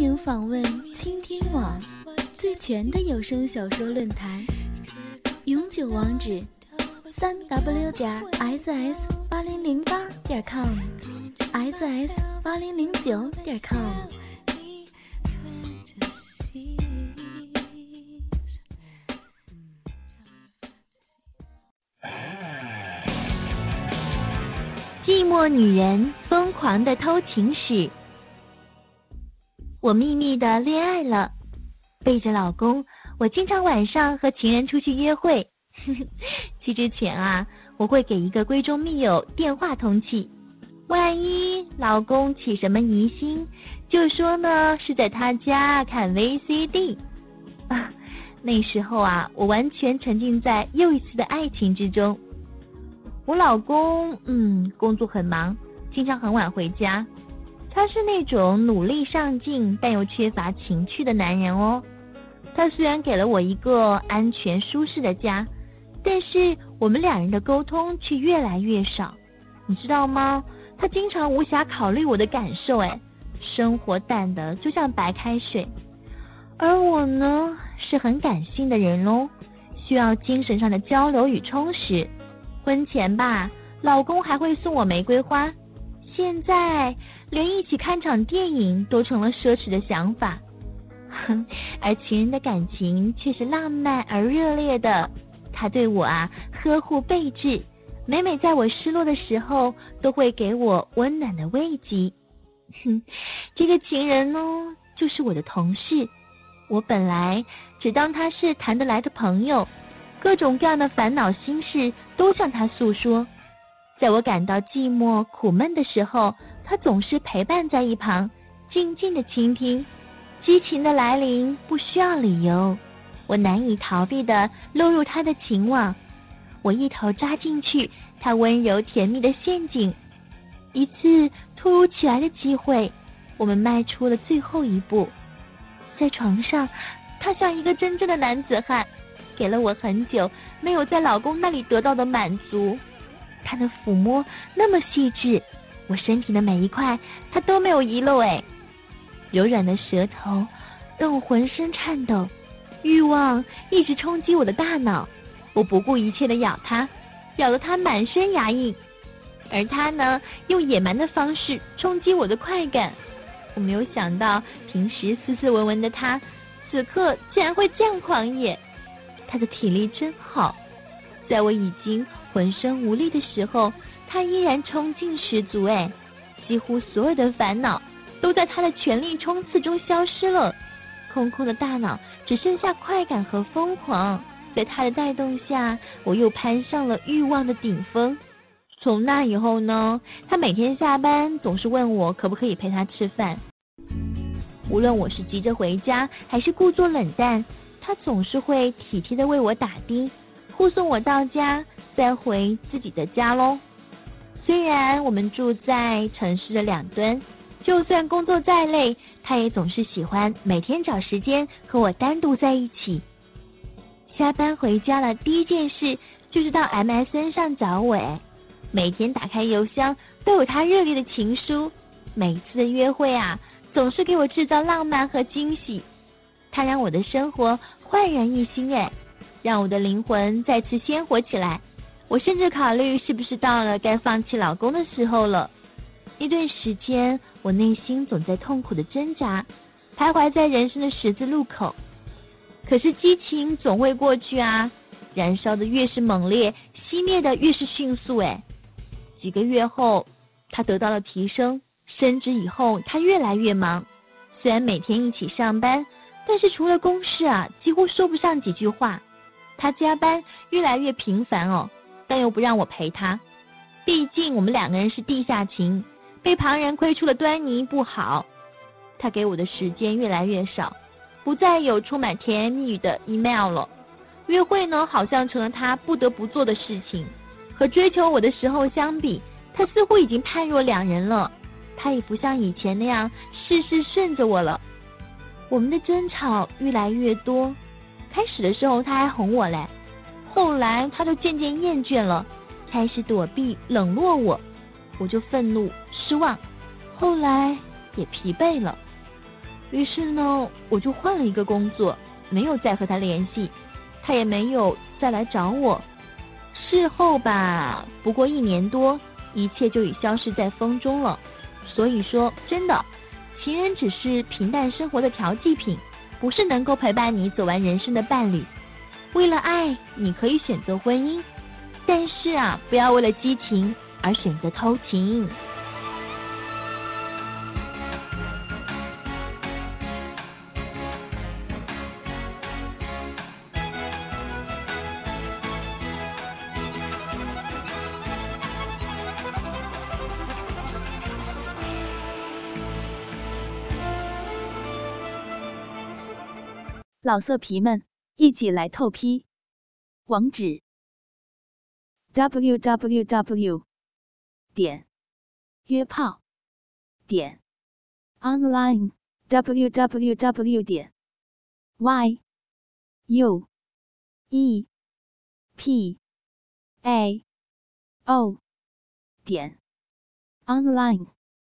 欢迎访问倾听网最全的有声小说论坛，永久网址：三 w 点 ss 八零零八点 com，ss 八零零九点 com。寂寞女人疯狂的偷情史。我秘密的恋爱了，背着老公，我经常晚上和情人出去约会。去之前啊，我会给一个闺中密友电话通气，万一老公起什么疑心，就说呢是在他家看 VCD。啊，那时候啊，我完全沉浸在又一次的爱情之中。我老公嗯，工作很忙，经常很晚回家。他是那种努力上进但又缺乏情趣的男人哦。他虽然给了我一个安全舒适的家，但是我们两人的沟通却越来越少。你知道吗？他经常无暇考虑我的感受，哎，生活淡的就像白开水。而我呢，是很感性的人喽，需要精神上的交流与充实。婚前吧，老公还会送我玫瑰花，现在。连一起看场电影都成了奢侈的想法，哼，而情人的感情却是浪漫而热烈的。他对我啊呵护备至，每每在我失落的时候，都会给我温暖的慰藉。哼，这个情人呢，就是我的同事。我本来只当他是谈得来的朋友，各种各样的烦恼心事都向他诉说。在我感到寂寞苦闷的时候。他总是陪伴在一旁，静静的倾听。激情的来临不需要理由，我难以逃避的落入他的情网。我一头扎进去，他温柔甜蜜的陷阱。一次突如其来的机会，我们迈出了最后一步。在床上，他像一个真正的男子汉，给了我很久没有在老公那里得到的满足。他的抚摸那么细致。我身体的每一块，他都没有遗漏哎。柔软的舌头让我浑身颤抖，欲望一直冲击我的大脑。我不顾一切的咬他，咬得他满身牙印，而他呢，用野蛮的方式冲击我的快感。我没有想到，平时斯斯文文的他，此刻竟然会这样狂野。他的体力真好，在我已经浑身无力的时候。他依然冲劲十足，哎，几乎所有的烦恼都在他的全力冲刺中消失了，空空的大脑只剩下快感和疯狂。在他的带动下，我又攀上了欲望的顶峰。从那以后呢，他每天下班总是问我可不可以陪他吃饭。无论我是急着回家，还是故作冷淡，他总是会体贴的为我打的，护送我到家，再回自己的家喽。虽然我们住在城市的两端，就算工作再累，他也总是喜欢每天找时间和我单独在一起。下班回家了，第一件事就是到 MSN 上找我。每天打开邮箱都有他热烈的情书，每次的约会啊，总是给我制造浪漫和惊喜。他让我的生活焕然一新，哎，让我的灵魂再次鲜活起来。我甚至考虑是不是到了该放弃老公的时候了。一段时间，我内心总在痛苦的挣扎，徘徊在人生的十字路口。可是激情总会过去啊，燃烧的越是猛烈，熄灭的越是迅速。哎，几个月后，他得到了提升，升职以后，他越来越忙。虽然每天一起上班，但是除了公事啊，几乎说不上几句话。他加班越来越频繁哦。但又不让我陪他，毕竟我们两个人是地下情，被旁人窥出了端倪不好。他给我的时间越来越少，不再有充满甜言蜜语的 email 了。约会呢，好像成了他不得不做的事情。和追求我的时候相比，他似乎已经判若两人了。他也不像以前那样事事顺着我了。我们的争吵越来越多。开始的时候他还哄我嘞，后来他就渐渐厌倦了，开始躲避冷落我。我就愤怒失望，后来也疲惫了。于是呢，我就换了一个工作，没有再和他联系，他也没有再来找我。事后吧，不过一年多，一切就已消失在风中了。所以说，真的，情人只是平淡生活的调剂品，不是能够陪伴你走完人生的伴侣。为了爱，你可以选择婚姻，但是啊，不要为了激情而选择偷情。老色皮们，一起来透批！网址：w w w 点约炮点 online w w w 点 y u e p a o 点 online。